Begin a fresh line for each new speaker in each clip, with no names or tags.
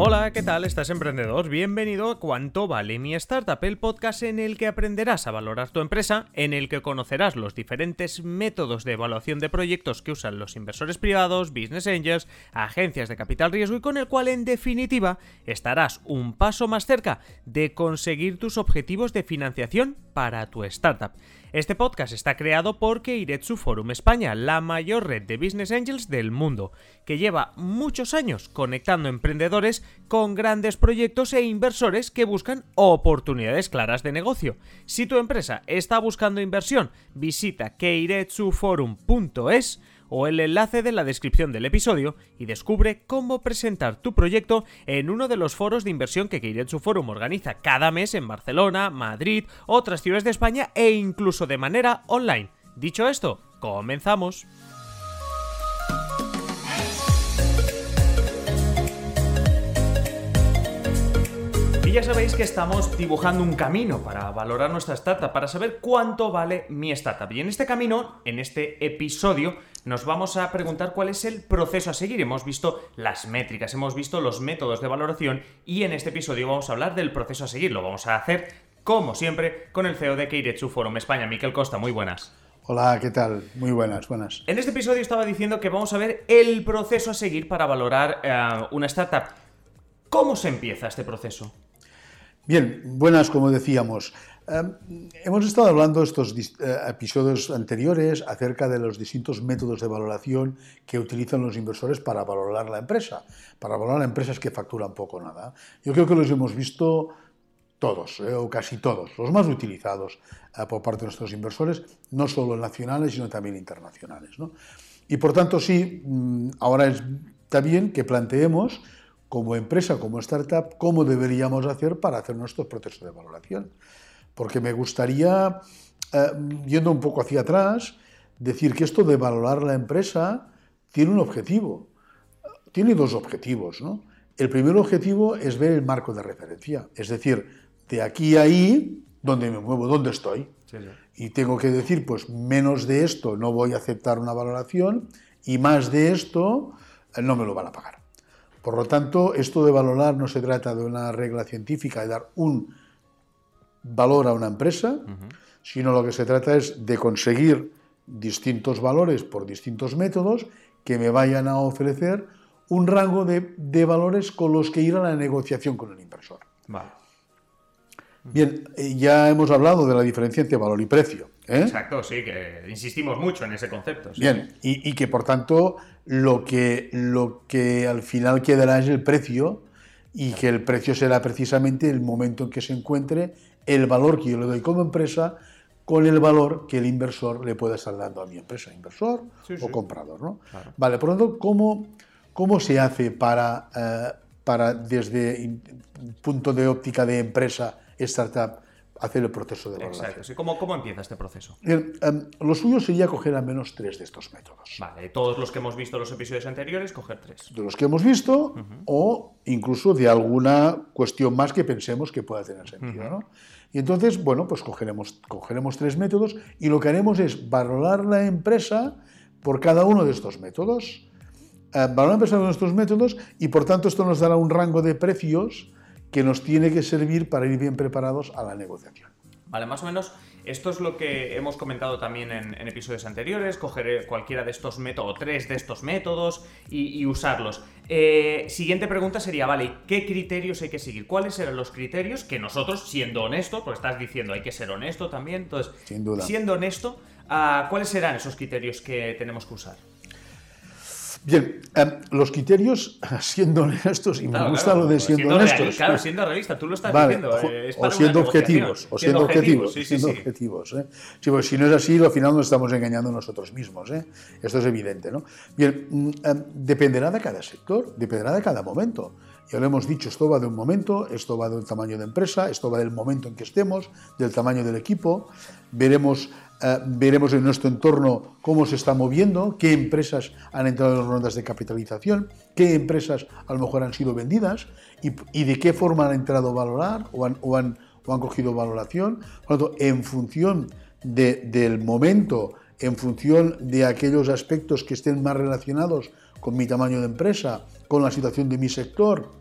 Hola, ¿qué tal? ¿Estás emprendedor? Bienvenido a Cuánto vale mi startup, el podcast en el que aprenderás a valorar tu empresa, en el que conocerás los diferentes métodos de evaluación de proyectos que usan los inversores privados, business angels, agencias de capital riesgo y con el cual en definitiva estarás un paso más cerca de conseguir tus objetivos de financiación para tu startup. Este podcast está creado por Keiretsu Forum España, la mayor red de business angels del mundo, que lleva muchos años conectando emprendedores con grandes proyectos e inversores que buscan oportunidades claras de negocio. Si tu empresa está buscando inversión, visita keiretsuforum.es o el enlace de la descripción del episodio y descubre cómo presentar tu proyecto en uno de los foros de inversión que Keiretsu Forum organiza cada mes en Barcelona, Madrid, otras ciudades de España e incluso de manera online. Dicho esto, comenzamos. Y ya sabéis que estamos dibujando un camino para valorar nuestra startup, para saber cuánto vale mi startup. Y en este camino, en este episodio, nos vamos a preguntar cuál es el proceso a seguir. Hemos visto las métricas, hemos visto los métodos de valoración y en este episodio vamos a hablar del proceso a seguir. Lo vamos a hacer, como siempre, con el CEO de Keiretsu Forum España, Miquel Costa. Muy buenas.
Hola, ¿qué tal? Muy buenas, buenas.
En este episodio estaba diciendo que vamos a ver el proceso a seguir para valorar eh, una startup. ¿Cómo se empieza este proceso?
Bien, buenas, como decíamos. Eh, hemos estado hablando estos eh, episodios anteriores acerca de los distintos métodos de valoración que utilizan los inversores para valorar la empresa, para valorar empresas que facturan poco o nada. Yo creo que los hemos visto todos, eh, o casi todos, los más utilizados por parte de nuestros inversores, no solo nacionales, sino también internacionales. Y por tanto, sí, mm, ahora está bien que planteemos como empresa, como startup, cómo deberíamos hacer para hacer nuestros procesos de valoración. Porque me gustaría, eh, yendo un poco hacia atrás, decir que esto de valorar la empresa tiene un objetivo. Tiene dos objetivos. ¿no? El primer objetivo es ver el marco de referencia, es decir, de aquí a ahí, ¿dónde me muevo? ¿Dónde estoy? Y tengo que decir, pues menos de esto no voy a aceptar una valoración y más de esto eh, no me lo van a pagar. Por lo tanto, esto de valorar no se trata de una regla científica, de dar un valor a una empresa, sino lo que se trata es de conseguir distintos valores por distintos métodos que me vayan a ofrecer un rango de, valores con los que ir a la negociación con el inversor. Bien, eh, ya hemos hablado de la diferencia entre valor y precio.
¿eh? Exacto, sí, que insistimos mucho en ese concepto.
Bien, y, que por tanto lo que, lo que al final quedará es el precio y que el precio será precisamente el momento en que se encuentre el valor que yo le doy como empresa con el valor que el inversor le puede estar dando a mi empresa, inversor o comprador. ¿no? Vale, por lo tanto, ¿cómo, cómo se hace para, eh, para desde punto de óptica de empresa, startup, hacer el proceso de valoración.
Exacto. ¿Cómo, ¿Cómo, empieza este proceso?
Em, lo suyo sería coger al menos tres de estos métodos.
Vale, todos los que hemos visto en los episodios anteriores, coger tres.
De los que hemos visto o incluso de alguna cuestión más que pensemos que pueda tener sentido. ¿no? Y entonces, bueno, pues cogeremos, cogeremos tres métodos y lo que haremos es valorar la empresa por cada uno de estos métodos. Eh, valorar la empresa con estos métodos y por tanto esto nos dará un rango de precios que nos tiene que servir para ir bien preparados a la negociación.
Vale, más o menos esto es lo que hemos comentado también en, episodios anteriores, coger cualquiera de estos métodos, o tres de estos métodos y, usarlos. Eh, siguiente pregunta sería, vale, ¿qué criterios hay que seguir? ¿Cuáles serán los criterios que nosotros, siendo honesto, porque estás diciendo hay que ser honesto también, entonces,
Sin duda.
siendo honesto, ah, ¿cuáles serán esos criterios que tenemos que usar?
Bien, em, los criterios, siendo honestos, y me gusta lo de siendo, honestos.
claro, siendo realista, tú lo estás diciendo.
Eh, o siendo objetivos, o siendo, objetivos, siendo objetivos. ¿eh? pues si no es así, al final nos estamos engañando nosotros mismos. ¿eh? Esto es evidente. ¿no? Bien, mm, dependerá de cada sector, dependerá de cada momento. Ya lo hemos dicho, esto va de un momento, esto va del tamaño de empresa, esto va del momento en que estemos, del tamaño del equipo. Veremos eh, veremos en nuestro entorno cómo se está moviendo, qué empresas han entrado en rondas de capitalización, qué empresas a lo mejor han sido vendidas y, de qué forma han entrado a valorar o han, o han, cogido valoración. Por lo tanto, en función del momento, en función de aquellos aspectos que estén más relacionados con mi tamaño de empresa, con la situación de mi sector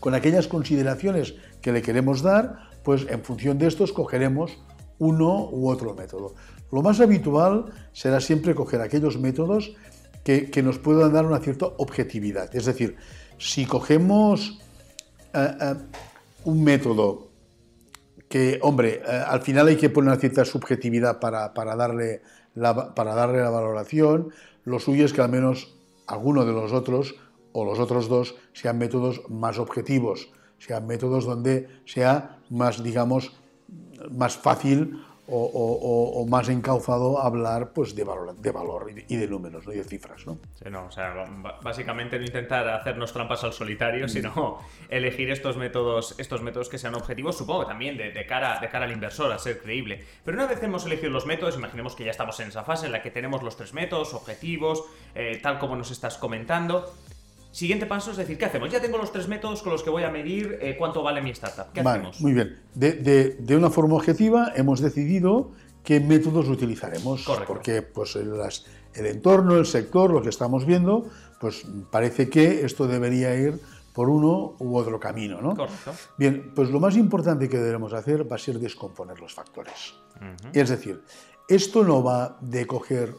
con aquellas consideraciones que le queremos dar, pues en función de esto escogeremos uno u otro método. Lo más habitual será siempre coger aquellos métodos que, nos puedan dar una cierta objetividad. Es decir, si cogemos eh, eh, un método que, hombre, eh, al final hay que poner una cierta subjetividad para, darle la, para darle la valoración, lo suyo es que al menos alguno de los otros o los otros dos sean métodos más objetivos, sean métodos donde sea más, digamos, más fácil o, más encauzado hablar pues, de, valor, de valor y de, números y de cifras. ¿no?
Sí, no, o sea, básicamente no intentar hacernos trampas al solitario, mm. sino elegir estos métodos, estos métodos que sean objetivos, supongo también de, cara, de cara al inversor, a ser creíble. Pero una vez hemos elegido los métodos, imaginemos que ya estamos en esa fase en la que tenemos los tres métodos, objetivos, eh, tal como nos estás comentando. Siguiente paso es decir, ¿qué hacemos? Ya tengo los tres métodos con los que voy a medir eh, cuánto vale mi startup. ¿Qué hacemos?
Muy bien. De, una forma objetiva hemos decidido qué métodos utilizaremos.
Correcto.
Porque pues, el, entorno, el sector, lo que estamos viendo, pues parece que esto debería ir por uno u otro camino. ¿no?
Correcto.
Bien, pues lo más importante que debemos hacer va a ser descomponer los factores. Es decir, esto no va de coger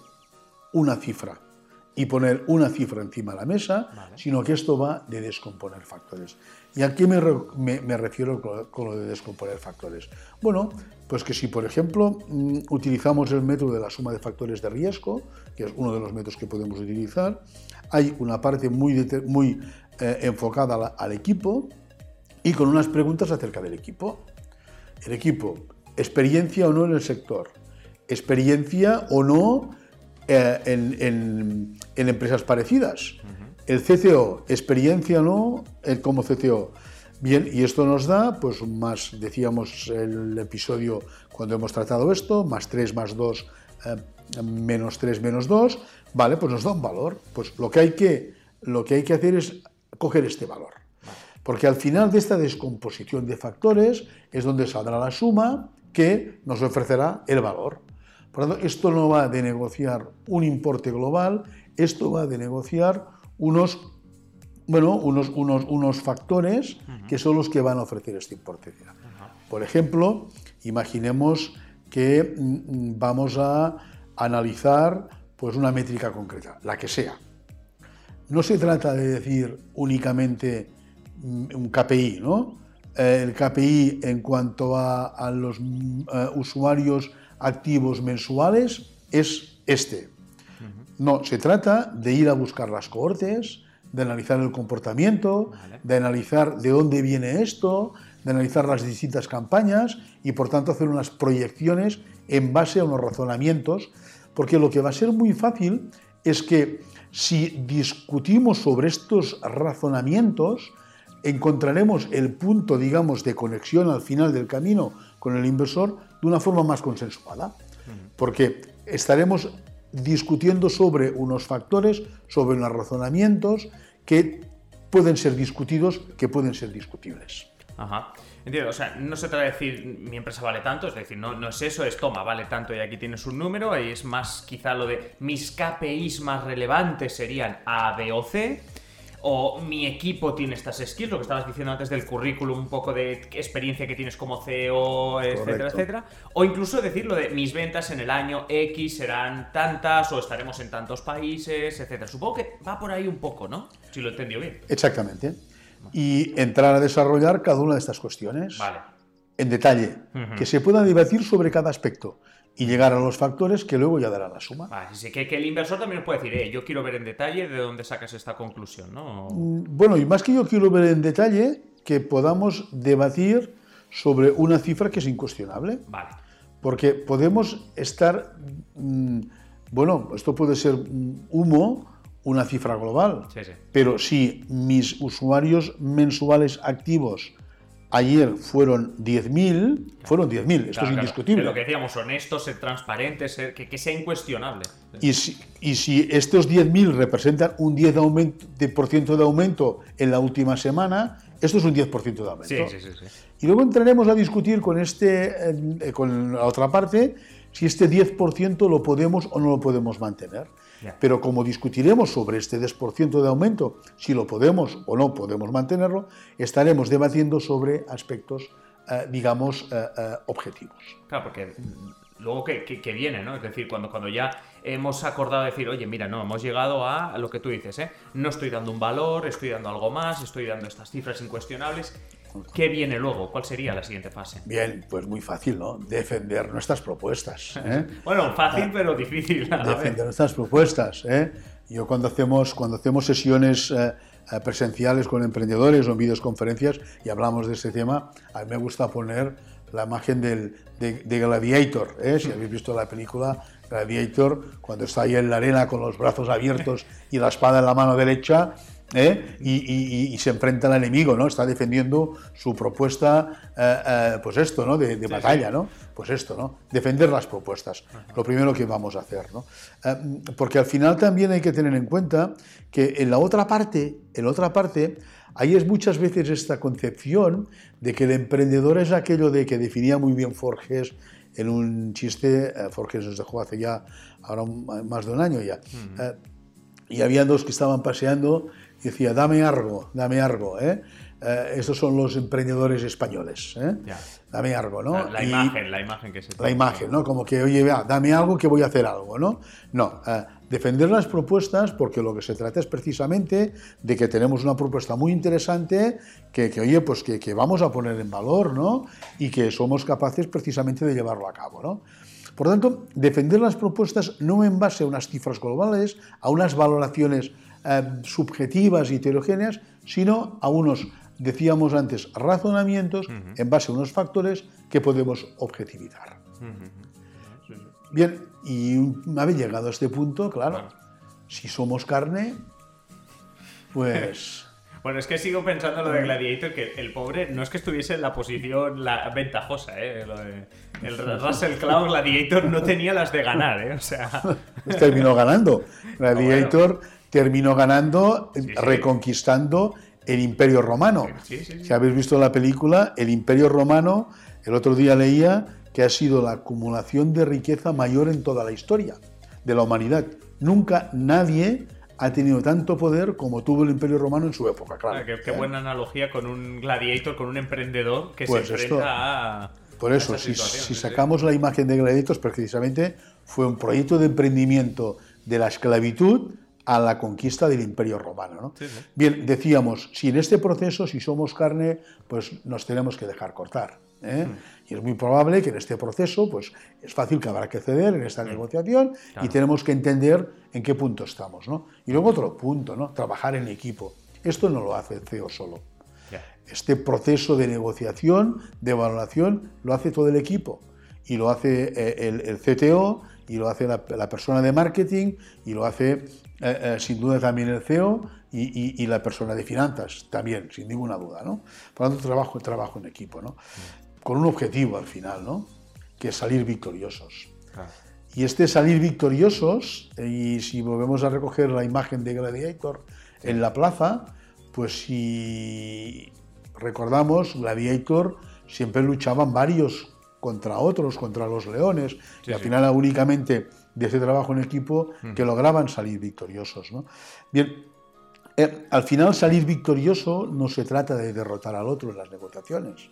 una cifra y poner una cifra encima de la mesa, sino que esto va de descomponer factores. ¿Y a qué me, refiero con lo de descomponer factores? Bueno, pues que si, por ejemplo, mm, utilizamos el método de la suma de factores de riesgo, que es uno de los métodos que podemos utilizar, hay una parte muy, muy eh, enfocada al equipo y con unas preguntas acerca del equipo. El equipo, experiencia o no en el sector, experiencia o no eh, en, empresas parecidas. El CCO, experiencia no como CCO. Bien, y esto nos da, pues más, decíamos el episodio cuando hemos tratado esto, más 3, más 2, eh, menos 3, menos 2, vale, pues nos da un valor. Pues lo que hay que, lo que, hay que hacer es coger este valor. Porque al final de esta descomposición de factores es donde saldrá la suma que nos ofrecerá el valor. Por lo tanto, esto no va de negociar un importe global, esto va de negociar unos, bueno, unos, unos, unos factores que son los que van a ofrecer este importe. Por ejemplo, imaginemos que mm, mm, vamos a analizar pues, una métrica concreta, la que sea. No se trata de decir únicamente mm, un KPI, ¿no? El KPI en cuanto a, los usuarios activos mensuales es este. No, se trata de ir a buscar las cohortes, de analizar el comportamiento, de analizar de dónde viene esto, de analizar las distintas campañas y por tanto hacer unas proyecciones en base a unos razonamientos, porque lo que va a ser muy fácil es que si discutimos sobre estos razonamientos, encontraremos el punto, digamos, de conexión al final del camino con el inversor de una forma más consensuada, porque estaremos discutiendo sobre unos factores, sobre unos razonamientos que pueden ser discutidos, que pueden ser discutibles.
Ajá. Entiendo, o sea, no se trata de decir mi empresa vale tanto, es decir, no, no es eso, es toma, vale tanto y aquí tienes un número, y es más quizá lo de mis KPIs más relevantes serían A, B o C, o mi equipo tiene estas skills, lo que estabas diciendo antes del currículum, un poco de experiencia que tienes como CEO, etcétera, etcétera, o incluso decirlo de mis ventas en el año X serán tantas o estaremos en tantos países, etcétera. Supongo que va por ahí un poco, ¿no? Si lo he entendido bien.
Exactamente. Y entrar a desarrollar cada una de estas cuestiones.
Vale.
En detalle, que se pueda debatir sobre cada aspecto y llegar a los factores que luego ya dará la suma.
Así que, que, el inversor también puede decir, eh, yo quiero ver en detalle de dónde sacas esta conclusión, ¿no?
Mm, bueno, y más que yo quiero ver en detalle, que podamos debatir sobre una cifra que es incuestionable.
Vale.
Porque podemos estar, mm, bueno, esto puede ser humo, una cifra global,
sí, sí.
pero si mis usuarios mensuales activos Ayer fueron 10.000, fueron 10.000, esto es indiscutible.
lo que decíamos, honestos, ser transparentes, ser, que, sea incuestionable.
Y si, y si estos 10.000 representan un 10% de aumento, de, de aumento en la última semana, esto es un 10% de aumento.
Sí, sí, sí,
Y luego entraremos a discutir con, este, eh, con la otra parte si este 10% lo podemos o no lo podemos mantener. Pero como discutiremos sobre este 10% de aumento, si lo podemos o no podemos mantenerlo, estaremos debatiendo sobre aspectos, eh, digamos, eh, eh, objetivos.
Claro, porque luego que, viene, ¿no? Es decir, cuando, cuando ya hemos acordado decir, oye, mira, no, hemos llegado a lo que tú dices, ¿eh? No estoy dando un valor, estoy dando algo más, estoy dando estas cifras incuestionables. ¿Qué viene luego? ¿Cuál sería la siguiente fase?
Bien, pues muy fácil, ¿no? Defender nuestras propuestas. ¿eh?
bueno, fácil pero difícil.
Defender nuestras propuestas. ¿eh? Yo cuando hacemos, cuando hacemos sesiones eh, presenciales con emprendedores o en videoconferencias y hablamos de este tema, a mí me gusta poner la imagen del, de, Gladiator. ¿eh? Si habéis visto la película Gladiator, cuando está ahí en la arena con los brazos abiertos y la espada en la mano derecha, ¿eh? y, se enfrenta al enemigo, ¿no? Está defendiendo su propuesta, eh, pues esto, ¿no? De, batalla, ¿no? Pues esto, ¿no? Defender las propuestas. Lo primero que vamos a hacer, ¿no? porque al final también hay que tener en cuenta que en la otra parte, en la otra parte, Ahí es muchas veces esta concepción de que el emprendedor es aquello de que definía muy bien Forges en un chiste, eh, Forges nos dejó hace ya ahora más de un año ya, eh, y había dos que estaban paseando y decía, dame algo, dame algo, ¿eh? eh estos son los emprendedores españoles, ¿eh? dame algo, ¿no?
La, imagen, la imagen que se...
La imagen, ¿no? Como que, oye, vea, dame algo que voy a hacer algo, ¿no? No, defender las propuestas porque lo que se trata es precisamente de que tenemos una propuesta muy interesante que, oye, pues que, vamos a poner en valor, ¿no? Y que somos capaces precisamente de llevarlo a cabo, ¿no? Por tanto, defender las propuestas no en base a unas cifras globales, a unas valoraciones eh, subjetivas y heterogéneas, sino a unos, decíamos antes, razonamientos en base a unos factores que podemos objetivizar. Bien, y una vez llegado a este punto, claro, si somos carne, pues...
Bueno, es que sigo pensando lo de Gladiator, que el pobre no es que estuviese en la posición la, ventajosa, ¿eh? el Russell Crowe Gladiator no tenía las de ganar, ¿eh? O sea...
Pues terminó ganando. Gladiator terminó ganando, reconquistando el Imperio Romano. Si habéis visto la película, el Imperio Romano, el otro día leía que ha sido la acumulación de riqueza mayor en toda la historia de la humanidad. Nunca nadie ha tenido tanto poder como tuvo el Imperio Romano en su época, claro.
Ah, qué, ¿eh? buena analogía con un gladiator, con un emprendedor que se pues enfrenta a...
Por eso, si, sacamos la imagen de gladiators, precisamente fue un proyecto de emprendimiento de la esclavitud a la conquista del Imperio Romano. Bien, decíamos, si en este proceso, si somos carne, pues nos tenemos que dejar cortar. ¿eh? Y es muy probable que en este proceso, pues es fácil que habrá que ceder en esta negociación y tenemos que entender en qué punto estamos. ¿no? Y luego otro punto, ¿no? trabajar en equipo. Esto no lo hace el CEO solo. Este proceso de negociación, de valoración, lo hace todo el equipo. Y lo hace eh, el, CTO, y lo hace la, persona de marketing, y lo hace eh, sin duda también el CEO y, la persona de finanzas, también, sin ninguna duda. ¿no? Por lo tanto, trabajo, trabajo en equipo. ¿no? con un objetivo al final, ¿no? que es salir victoriosos. Y este salir victoriosos, y si volvemos a recoger la imagen de Gladiator en la plaza, pues si recordamos, Gladiator siempre luchaban varios contra otros, contra los leones, y al final únicamente de ese trabajo en equipo que lograban salir victoriosos. ¿no? Bien, eh, al final salir victorioso no se trata de derrotar al otro en las negociaciones,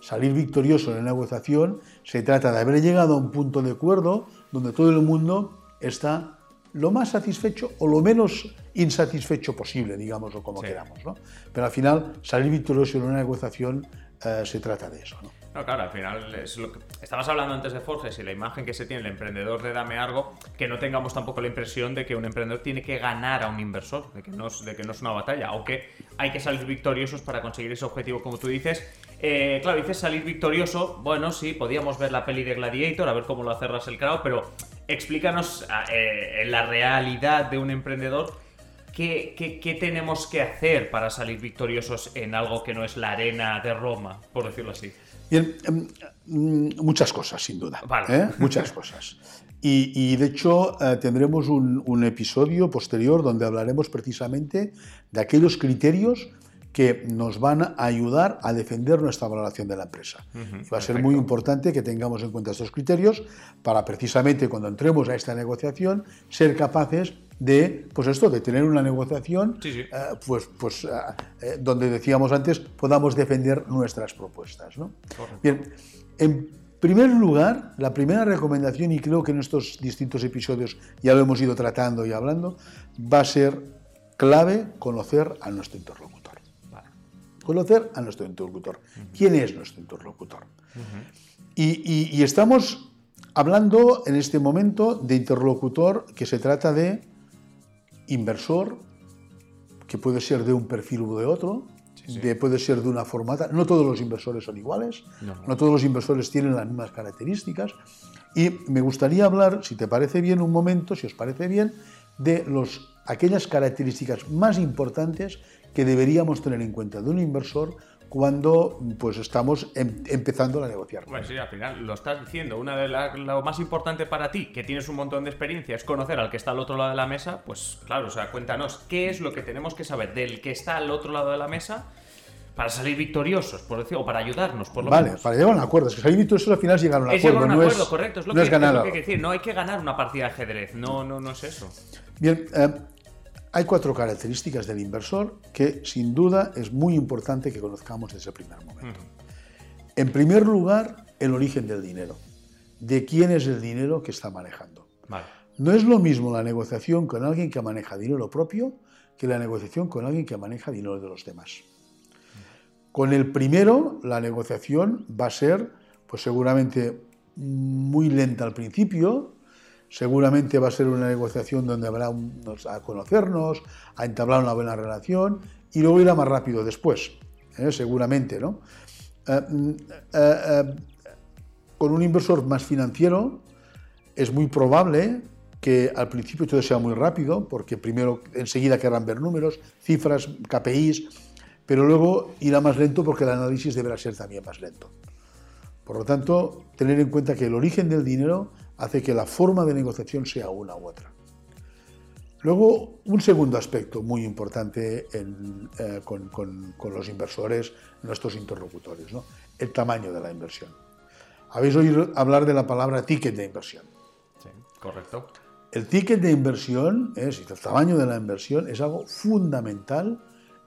salir victorioso en la negociación, se trata de haber llegado a un punto de acuerdo donde todo el mundo está lo más satisfecho o lo menos insatisfecho posible, digamos, o como queramos. ¿no? Pero al final, salir victorioso en una negociación eh, se trata de eso. ¿no?
No, claro, al final que... Estabas hablando antes de Forges y la imagen que se tiene el emprendedor de Dame Algo, que no tengamos tampoco la impresión de que un emprendedor tiene que ganar a un inversor, de que no es, de que no es una batalla, aunque hay que salir victoriosos para conseguir ese objetivo, como tú dices. Eh, claro, dices salir victorioso, bueno, sí, podíamos ver la peli de Gladiator, a ver cómo lo hace Russell Crowe, pero explícanos eh, la realidad de un emprendedor ¿Qué, ¿Qué, tenemos que hacer para salir victoriosos en algo que no es la arena de Roma, por decirlo así?
Bien, em, mm, muchas cosas, sin duda. ¿eh? Muchas cosas. Y, de hecho eh, tendremos un, episodio posterior donde hablaremos precisamente de aquellos criterios que nos van a ayudar a defender nuestra valoración de la empresa. va a ser muy importante que tengamos en cuenta estos criterios para precisamente cuando entremos a esta negociación ser capaces de, pues esto, de tener una negociación, eh, pues, pues eh, eh, donde decíamos antes, podamos defender nuestras propuestas. Bien, en primer lugar, la primera recomendación, y creo que en estos distintos episodios ya lo hemos ido tratando y hablando, va a ser clave conocer a nuestro interlocutor. Conocer a nuestro interlocutor. ¿Quién es nuestro interlocutor? y estamos hablando en este momento de interlocutor que se trata de inversor, que puede ser de un perfil u de otro, De, puede ser de una formata. No todos los inversores son iguales, no, todos los inversores tienen las mismas características. Y me gustaría hablar, si te parece bien, un momento, si os parece bien, de los, aquellas características más importantes que deberíamos tener en cuenta de un inversor cuando pues estamos em, empezando a negociar.
Bueno, sí, al final lo estás diciendo. Una de las lo más importante para ti, que tienes un montón de experiencia, es conocer al que está al otro lado de la mesa. Pues claro, o sea, cuéntanos qué es lo que tenemos que saber del que está al otro lado de la mesa para salir victoriosos, por decir, o para ayudarnos, por lo
vale, para llegar a un acuerdo. Es que salir victoriosos al final es llegar a un
acuerdo.
Es llegar
a un acuerdo, correcto. Es lo, que, es lo que hay que decir. No hay que ganar una partida de ajedrez. No, no, no es eso.
Bien, eh, hay cuatro características del inversor que sin duda es muy importante que conozcamos desde el primer momento. En primer lugar, el origen del dinero. ¿De quién es el dinero que está manejando? No es lo mismo la negociación con alguien que maneja dinero propio que la negociación con alguien que maneja dinero de los demás. Con el primero, la negociación va a ser, pues seguramente muy lenta al principio, Seguramente va a ser una negociación donde habrá a conocernos, a entablar una buena relación y luego irá más rápido después, ¿eh? seguramente, ¿no? Eh, mm, eh, con un inversor más financiero es muy probable que al principio todo sea muy rápido, porque primero enseguida querrán ver números, cifras, KPIs, pero luego irá más lento porque el análisis deberá ser también más lento. Por lo tanto, tener en cuenta que el origen del dinero hace que la forma de negociación sea una u otra. Luego, un segundo aspecto muy importante eh, con, los inversores, nuestros interlocutores, el tamaño de la inversión. Habéis oído hablar de la palabra ticket de inversión.
Sí, correcto.
El ticket de inversión, es, el tamaño de la inversión, es algo fundamental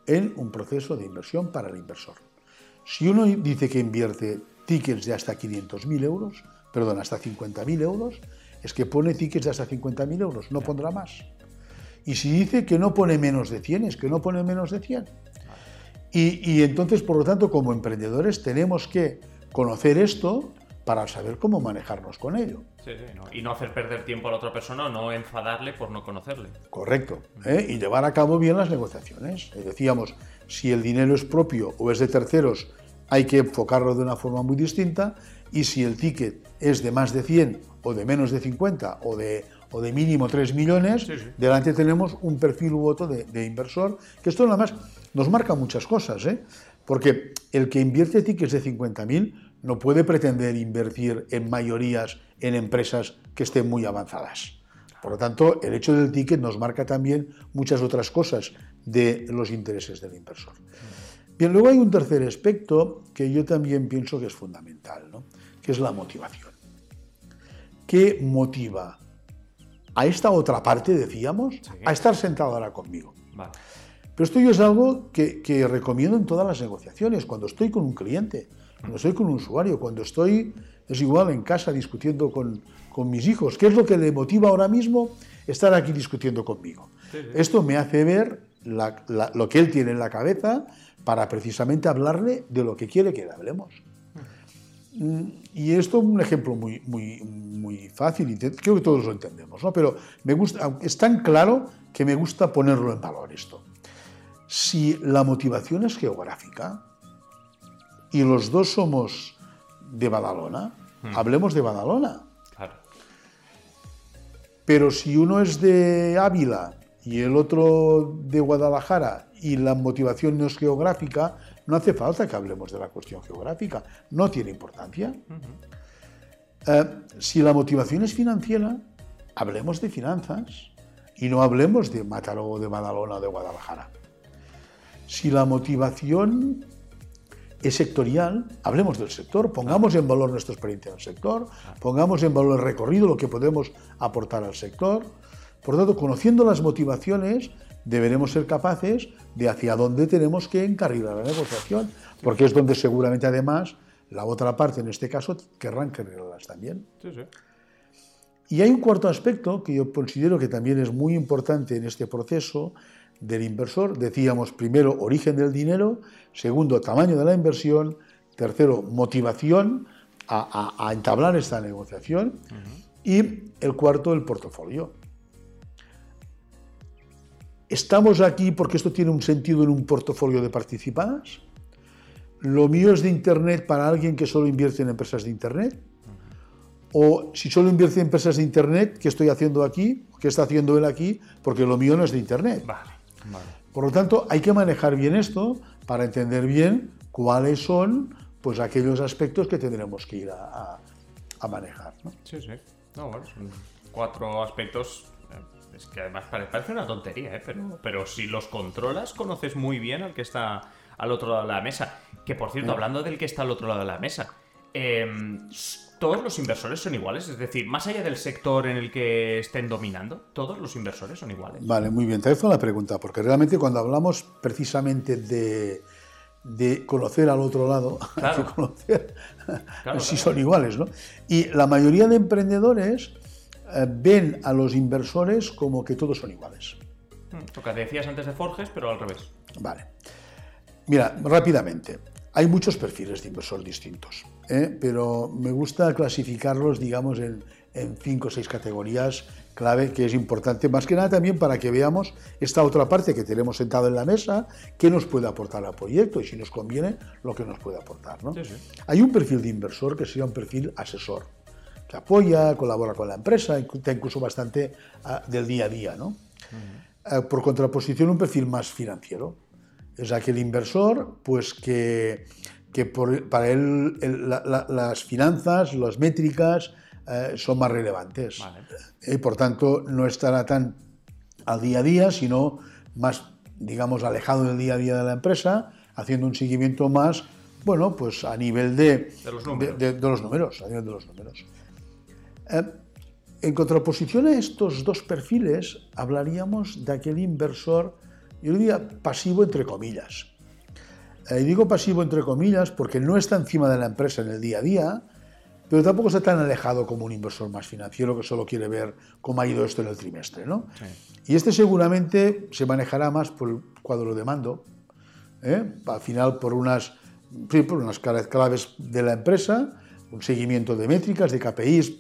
en un proceso de inversión para el inversor. Si uno dice que invierte tickets de hasta 500.000 euros, perdón, hasta 50.000 euros, es que pone tickets de hasta 50.000 euros, no pondrá más. Y si dice que no pone menos de 100, es que no pone menos de 100. Y, entonces, por lo tanto, como emprendedores tenemos que conocer esto para saber cómo manejarnos con ello.
Sí, Y no hacer perder tiempo a la otra persona no enfadarle por no conocerle.
Correcto. ¿eh? Y llevar a cabo bien las negociaciones. Decíamos, si el dinero es propio o es de terceros, hay que enfocarlo de una forma muy distinta y si el ticket es de más de 100 o de menos de 50 o de, o de mínimo 3 millones, delante tenemos un perfil u otro de, inversor, que esto nada más nos marca muchas cosas, ¿eh? porque el que invierte tickets de 50.000 no puede pretender invertir en mayorías en empresas que estén muy avanzadas. Por lo tanto, el hecho del ticket nos marca también muchas otras cosas de los intereses del inversor. Bien, luego hay un tercer aspecto que yo también pienso que es fundamental, ¿no? que es la motivación. ¿Qué motiva a esta otra parte, decíamos, a estar sentado ahora conmigo? Pero esto yo es algo que, recomiendo en todas las negociaciones, cuando estoy con un cliente, cuando estoy con un usuario, cuando estoy, es igual, en casa discutiendo con, mis hijos. ¿Qué es lo que le motiva ahora mismo estar aquí discutiendo conmigo? Esto me hace ver lo que él tiene en la cabeza para precisamente hablarle de lo que quiere que le hablemos. Mm, y esto es un ejemplo muy, muy, muy fácil, y creo que todos lo entendemos, ¿no? pero me gusta, es tan claro que me gusta ponerlo en valor esto. Si la motivación es geográfica y los dos somos de Badalona, hmm. hablemos de Badalona. Pero si uno es de Ávila y el otro de Guadalajara y la motivación no es geográfica, no hace falta que hablemos de la cuestión geográfica, no tiene importancia. Eh, si la motivación es financiera, hablemos de finanzas y no hablemos de Mataró, de Badalona o de Guadalajara. si la motivación es sectorial, hablemos del sector, pongamos en valor nuestra experiencia en el sector, pongamos en valor el recorrido, lo que podemos aportar al sector. Por tanto, conociendo las motivaciones, deberemos ser capaces de hacia dónde tenemos que encarrilar la negociación, porque es donde seguramente además la otra parte, en este caso, querrán carrilarlas también.
Sí, sí.
Y hay un cuarto aspecto que yo considero que también es muy importante en este proceso del inversor. Decíamos primero origen del dinero, segundo tamaño de la inversión, tercero motivación a, entablar esta negociación y el cuarto el portafolio. ¿Estamos aquí porque esto tiene un sentido en un portafolio de participadas? ¿Lo mío es de Internet para alguien que solo invierte en empresas de Internet? O si solo invierte en empresas de Internet, ¿qué estoy haciendo aquí? ¿Qué está haciendo él aquí? Porque lo mío no es de Internet.
Vale, vale.
Por lo tanto, hay que manejar bien esto para entender bien cuáles son pues, aquellos aspectos que tendremos que ir a, manejar. ¿no?
Sí, sí. No, bueno, son cuatro aspectos es que además parece una tontería, ¿eh? pero, pero si los controlas, conoces muy bien al que está al otro lado de la mesa. Que por cierto, hablando del que está al otro lado de la mesa, eh, ¿Todos los inversores son iguales? Es decir, más allá del sector en el que estén dominando, ¿todos los inversores son iguales?
Vale, muy bien. Te hago la pregunta, porque realmente cuando hablamos precisamente de, de conocer al otro lado, hay que conocer si son iguales, ¿no? Y la mayoría de emprendedores eh, ven a los inversores como que todos son iguales.
Hmm, lo que decías antes de Forges, pero al revés.
Vale. Mira, rápidamente. Hay muchos perfiles de inversor distintos, ¿eh? pero me gusta clasificarlos, digamos, en, cinco o seis categorías clave, que es importante, más que nada también para que veamos esta otra parte que tenemos sentado en la mesa, qué nos puede aportar al proyecto y si nos conviene, lo que nos puede aportar. ¿no? Hay un perfil de inversor que sería un perfil asesor, que apoya, colabora con la empresa, incluso bastante ah, del día a día. ¿no? Eh, por contraposición, un perfil más financiero es aquel inversor pues que, para él las finanzas, las métricas eh, son más relevantes. Y por tanto no estará tan al día a día, sino más, digamos, alejado del día a día de la empresa, haciendo un seguimiento más, bueno, pues a nivel de,
los, números.
De, los números, a nivel de los números. Eh, en contraposición a estos dos perfiles, hablaríamos de aquel inversor yo diría pasivo entre comillas. Eh, y digo pasivo entre comillas porque no está encima de la empresa en el día a día, pero tampoco está tan alejado como un inversor más financiero que solo quiere ver cómo ha ido esto en el trimestre. ¿no? Y este seguramente se manejará más por el cuadro de mando, ¿eh? al final por unas, por unas claves de la empresa, un seguimiento de métricas, de KPIs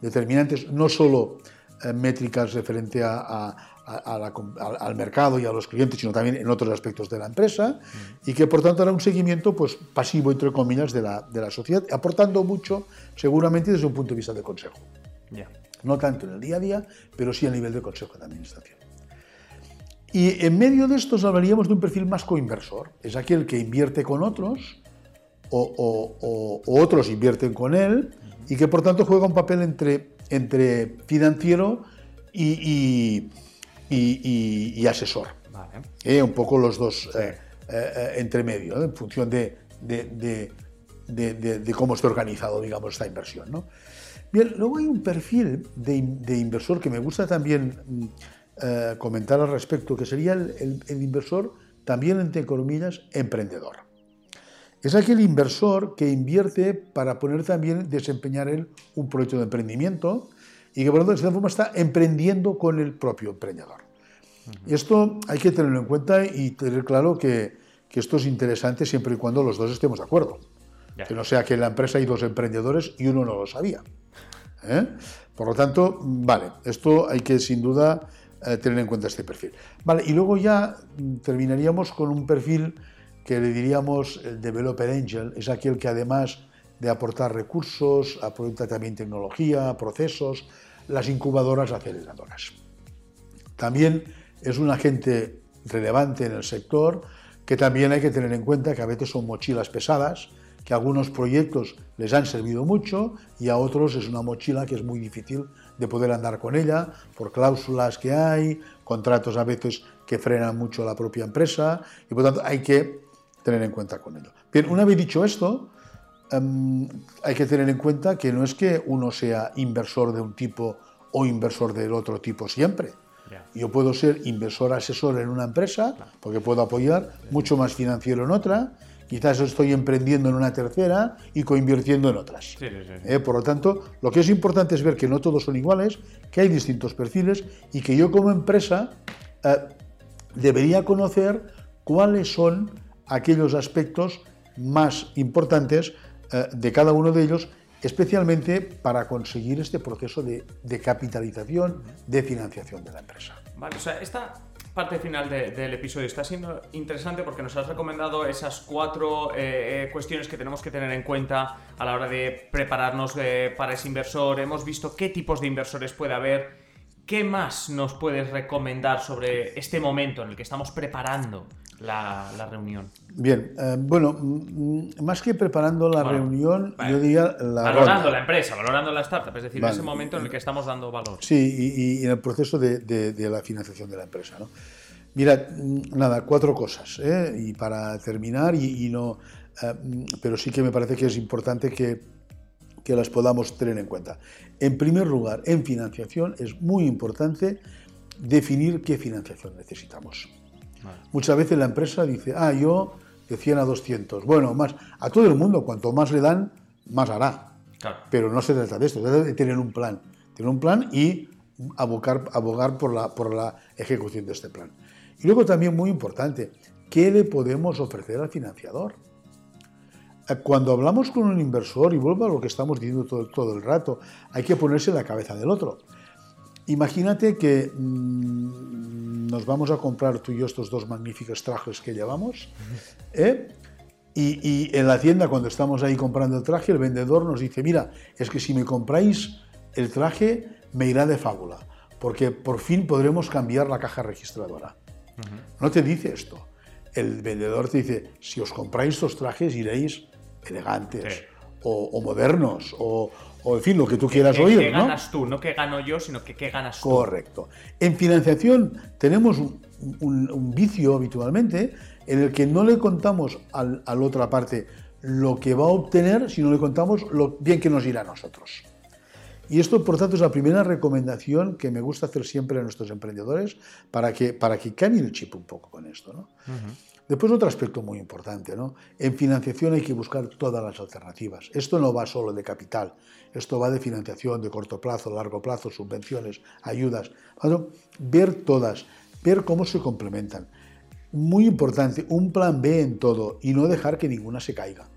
determinantes, no solo eh, métricas referente a, al mercado y a los clientes, sino también en otros aspectos de la empresa, y que por tanto hará un seguimiento pues, pasivo, entre comillas, de la, de la sociedad, aportando mucho seguramente desde un punto de vista de consejo. No tanto en el día a día, pero sí a nivel de consejo de administración. Y en medio de estos hablaríamos de un perfil más coinversor, es aquel que invierte con otros o, otros invierten con él y que por tanto juega un papel entre, entre financiero y y, asesor. Eh, un poco los dos eh, eh, entre medio, en función de, de, cómo está organizado, digamos, esta inversión. ¿no? Bien, luego hay un perfil de, inversor que me gusta también mm, comentar al respecto, que sería el, el, inversor también, entre comillas, emprendedor. Es aquel inversor que invierte para poner también, desempeñar él un proyecto de emprendimiento, y que por lo tanto de esta forma está emprendiendo con el propio emprendedor. Y esto hay que tenerlo en cuenta y tener claro que, que, esto es interesante siempre y cuando los dos estemos de acuerdo. Que no sea que en la empresa hay dos emprendedores y uno no lo sabía. ¿eh? Por lo tanto, vale, esto hay que sin duda eh, tener en cuenta este perfil. Vale, y luego ya mm, terminaríamos con un perfil que le diríamos el Developer Angel, es aquel que además de aportar recursos, aporta también tecnología, procesos, las incubadoras aceleradoras. También es un agente relevante en el sector que también hay que tener en cuenta que a veces son mochilas pesadas, que a algunos proyectos les han servido mucho y a otros es una mochila que es muy difícil de poder andar con ella por cláusulas que hay, contratos a veces que frenan mucho la propia empresa y por tanto hay que tener en cuenta con ello. Bien, una vez dicho esto, em, hay que tener en cuenta que no es que uno sea inversor de un tipo o inversor del otro tipo siempre. Yo puedo ser inversor asesor en una empresa porque puedo apoyar, mucho más financiero en otra, quizás estoy emprendiendo en una tercera y coinvirtiendo en otras. Eh, por lo tanto, lo que es importante es ver que no todos son iguales, que hay distintos perfiles y que yo como empresa eh, debería conocer cuáles son aquellos aspectos más importantes eh, de cada uno de ellos, especialmente para conseguir este proceso de, capitalización, de financiación de la empresa.
Vale, o sea, esta parte final del episodio está siendo interesante porque nos has recomendado esas cuatro eh, eh, cuestiones que tenemos que tener en cuenta a la hora de prepararnos para ese inversor. Hemos visto qué tipos de inversores puede haber. ¿Qué más nos puedes recomendar sobre este momento en el que estamos preparando la, reunión?
Bien, bueno, mm, mm, más que preparando la reunión, yo diría
la... Valorando la empresa, valorando la startup, es decir, en ese momento en el que estamos dando valor.
Sí, y, en el proceso de, de, la financiación de la empresa. ¿no? Mira, nada, cuatro cosas, ¿eh? y para terminar, y, no, eh, pero sí que me parece que es importante que, que las podamos tener en cuenta. En primer lugar, en financiación es muy importante definir qué financiación necesitamos. Muchas veces la empresa dice, ah, yo de 100 a 200. Bueno, más a todo el mundo, cuanto más le dan, más hará. Pero no se trata de esto, se trata de tener un plan. Tener un plan y abogar, abogar por, la, por la ejecución de este plan. Y luego también muy importante, ¿qué le podemos ofrecer al financiador? Cuando hablamos con un inversor, y vuelvo a lo que estamos diciendo todo, todo el rato, hay que ponerse en la cabeza del otro. Imagínate que mm, nos vamos a comprar tú y yo estos dos magníficos trajes que llevamos, ¿eh? y, en la tienda cuando estamos ahí comprando el traje, el vendedor nos dice, mira, es que si me compráis el traje, me irá de fábula, porque por fin podremos cambiar la caja registradora. No te dice esto. El vendedor te dice, si os compráis estos trajes iréis elegantes o, modernos o, en fin, lo que tú quieras oír.
¿Qué ganas tú? No que gano yo, sino que qué ganas
tú. Correcto. En financiación tenemos un, vicio habitualmente en el que no le contamos al, a la otra parte lo que va a obtener, sino le contamos lo bien que nos irá a nosotros. Y esto, por tanto, es la primera recomendación que me gusta hacer siempre a nuestros emprendedores para que, para que cambien el chip un poco con esto. ¿no? Después, otro aspecto muy importante. ¿no? En financiación hay que buscar todas las alternativas. Esto no va solo de capital, esto va de financiación de corto plazo, largo plazo, subvenciones, ayudas. ver todas, ver cómo se complementan. Muy importante, un plan B en todo y no dejar que ninguna se caiga.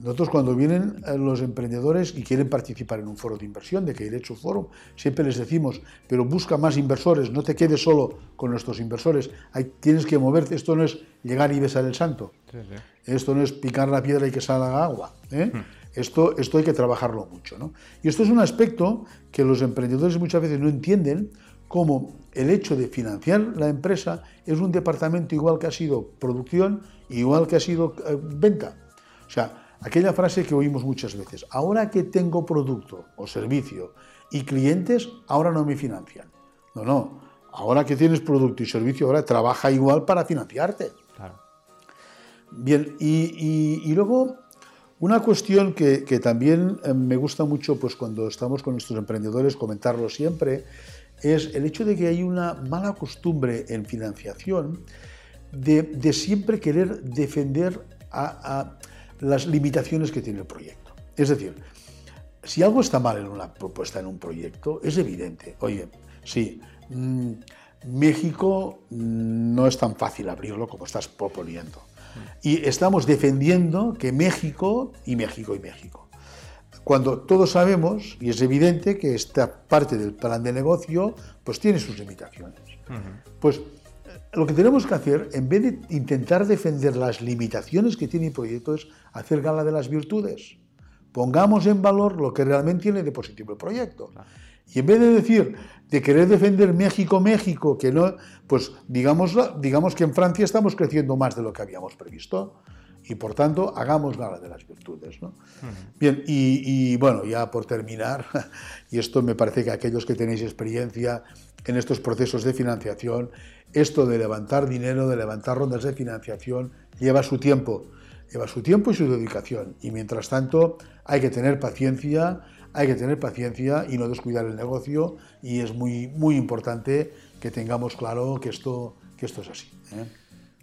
Nosotros cuando vienen eh, los emprendedores y quieren participar en un foro de inversión, de que hecho Forum, siempre les decimos, pero busca más inversores, no te quedes solo con nuestros inversores, hay, tienes que moverte, esto no es llegar y besar el santo, esto no es picar la piedra y que salga agua, ¿eh? Hmm. esto, esto hay que trabajarlo mucho. ¿no? Y esto es un aspecto que los emprendedores muchas veces no entienden, como el hecho de financiar la empresa es un departamento igual que ha sido producción, igual que ha sido eh, venta. O sea, Aquella frase que oímos muchas veces, ahora que tengo producto o servicio y clientes, ahora no me financian. No, no, ahora que tienes producto y servicio, ahora trabaja igual para financiarte. Bien, y, luego una cuestión que, también eh, me gusta mucho pues, cuando estamos con nuestros emprendedores comentarlo siempre, es el hecho de que hay una mala costumbre en financiación de, siempre querer defender a las limitaciones que tiene el proyecto. Es decir, si algo está mal en una propuesta, en un proyecto, es evidente. Oye, sí, mm, México no es tan fácil abrirlo como estás proponiendo. Y estamos defendiendo que México y México y México. Cuando todos sabemos, y es evidente que esta parte del plan de negocio, pues tiene sus limitaciones. Pues lo que tenemos que hacer, en vez de intentar defender las limitaciones que tiene el proyecto, es hacer gala de las virtudes. Pongamos en valor lo que realmente tiene de positivo el proyecto. Y en vez de decir, de querer defender México, México, que no, pues digamos, digamos que en Francia estamos creciendo más de lo que habíamos previsto. y por tanto hagamos gala de las virtudes. Bien, y, bueno, ya por terminar, y esto me parece que aquellos que tenéis experiencia en estos procesos de financiación, esto de levantar dinero, de levantar rondas de financiación, lleva su tiempo, lleva su tiempo y su dedicación. Y mientras tanto hay que tener paciencia, hay que tener paciencia y no descuidar el negocio y es muy, muy importante que tengamos claro que esto, que esto es así. ¿eh?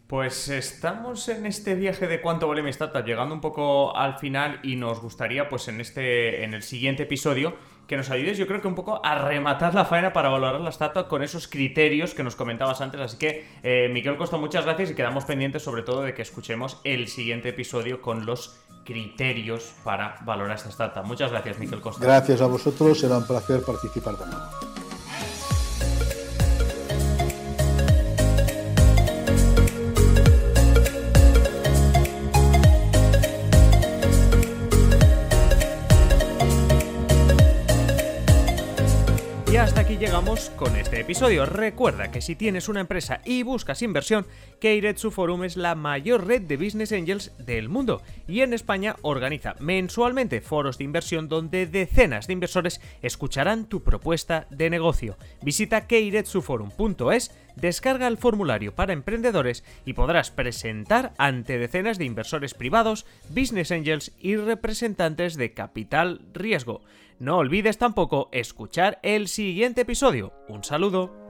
Pues estamos en este viaje de cuánto vale mi startup, llegando un poco al final y nos gustaría, pues en este, en el siguiente episodio, que nos ayudes, yo creo que un poco a rematar la faena para valorar la startup con esos criterios que nos comentabas antes. Así que, eh, Miquel Costa, muchas gracias y quedamos pendientes sobre todo de que escuchemos el siguiente episodio con los criterios para valorar esta startup. Muchas gracias, Miquel Costa.
Gracias a vosotros, será un placer participar de nuevo.
Con este episodio. Recuerda que si tienes una empresa y buscas inversión, Keiretsu Forum es la mayor red de business angels del mundo y en España organiza mensualmente foros de inversión donde decenas de inversores escucharán tu propuesta de negocio. Visita keiretsuforum.es, descarga el formulario para emprendedores y podrás presentar ante decenas de inversores privados, business angels y representantes de capital riesgo. No olvides tampoco escuchar el siguiente episodio. Un saludo.